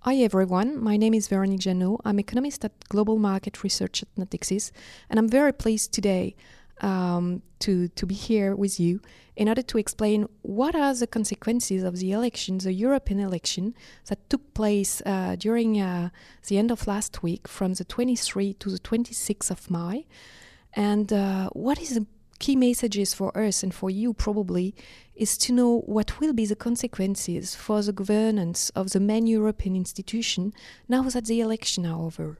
Hi everyone, my name is Veronique Janot. I'm economist at Global Market Research at Natixis, and I'm very pleased today um, to, to be here with you in order to explain what are the consequences of the election, the European election that took place uh, during uh, the end of last week from the 23 to the 26th of May, and uh, what is the key messages for us and for you probably is to know what will be the consequences for the governance of the main European institution now that the election are over.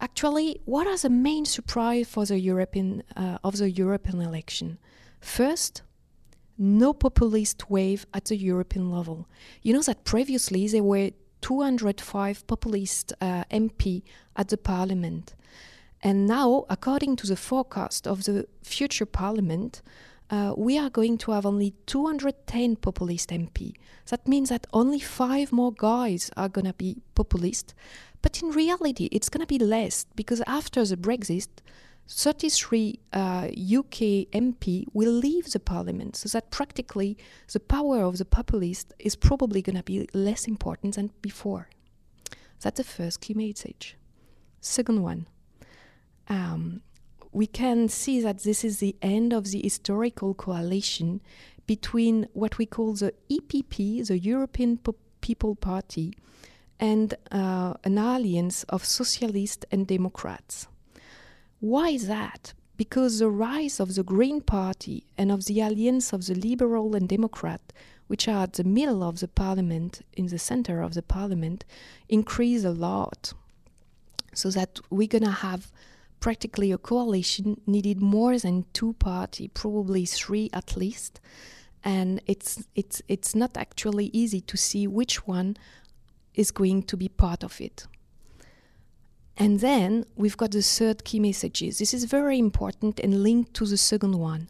Actually, what are the main surprise for the European uh, of the European election? First, no populist wave at the European level. You know that previously there were 205 populist uh, MP at the parliament. And now, according to the forecast of the future parliament, uh, we are going to have only 210 populist MP. That means that only five more guys are going to be populist. But in reality, it's going to be less because after the Brexit, 33 uh, UK MP will leave the parliament, so that practically the power of the populist is probably going to be less important than before. That's the first key message. Second one, um, we can see that this is the end of the historical coalition between what we call the EPP, the European po- People Party, and uh, an alliance of socialists and Democrats. Why that? Because the rise of the Green Party and of the alliance of the Liberal and Democrat, which are at the middle of the parliament, in the center of the parliament, increase a lot. So that we're going to have practically a coalition needed more than two party, probably three at least, and it's it's it's not actually easy to see which one is going to be part of it. And then we've got the third key messages. This is very important and linked to the second one.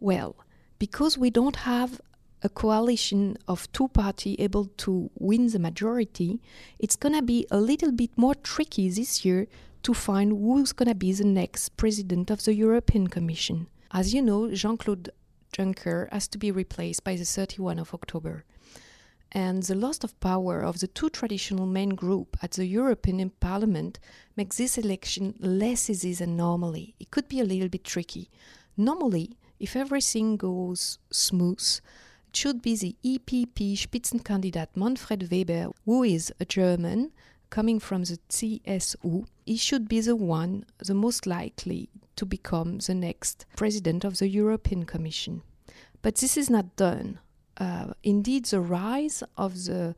Well, because we don't have a coalition of two party able to win the majority, it's going to be a little bit more tricky this year to find who's going to be the next president of the European Commission. As you know, Jean Claude Juncker has to be replaced by the 31 of October. And the loss of power of the two traditional main groups at the European Parliament makes this election less easy than normally. It could be a little bit tricky. Normally, if everything goes smooth, it should be the EPP Spitzenkandidat Manfred Weber, who is a German coming from the CSU, he should be the one the most likely to become the next president of the European Commission. But this is not done. Uh, indeed, the rise of the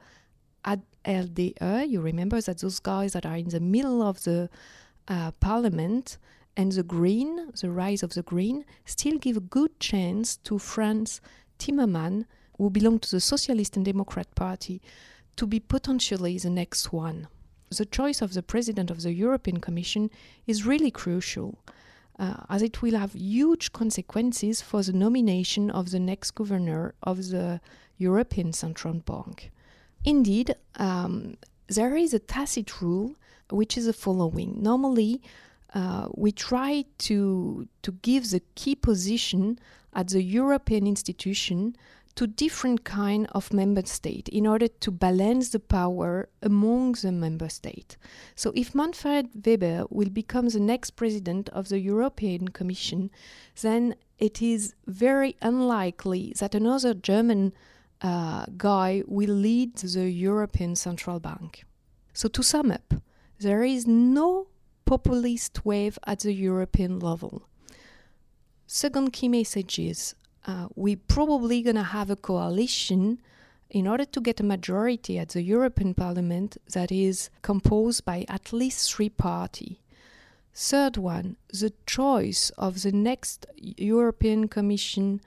LDE, you remember that those guys that are in the middle of the uh, parliament, and the Green, the rise of the Green, still give a good chance to Frans Timmermans, who belong to the Socialist and Democrat Party, to be potentially the next one the choice of the president of the European Commission is really crucial, uh, as it will have huge consequences for the nomination of the next governor of the European Central Bank. Indeed, um, there is a tacit rule which is the following. Normally, uh, we try to, to give the key position at the European institution to different kind of member state in order to balance the power among the member state. So if Manfred Weber will become the next president of the European Commission, then it is very unlikely that another German uh, guy will lead the European Central Bank. So to sum up, there is no populist wave at the European level. Second key message is uh, we're probably going to have a coalition in order to get a majority at the European Parliament that is composed by at least three parties. Third one, the choice of the next European Commission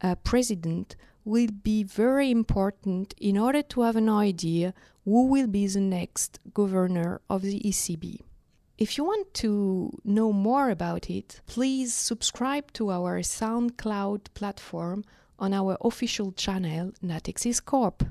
uh, president will be very important in order to have an idea who will be the next governor of the ECB. If you want to know more about it, please subscribe to our SoundCloud platform on our official channel, Natixis Corp.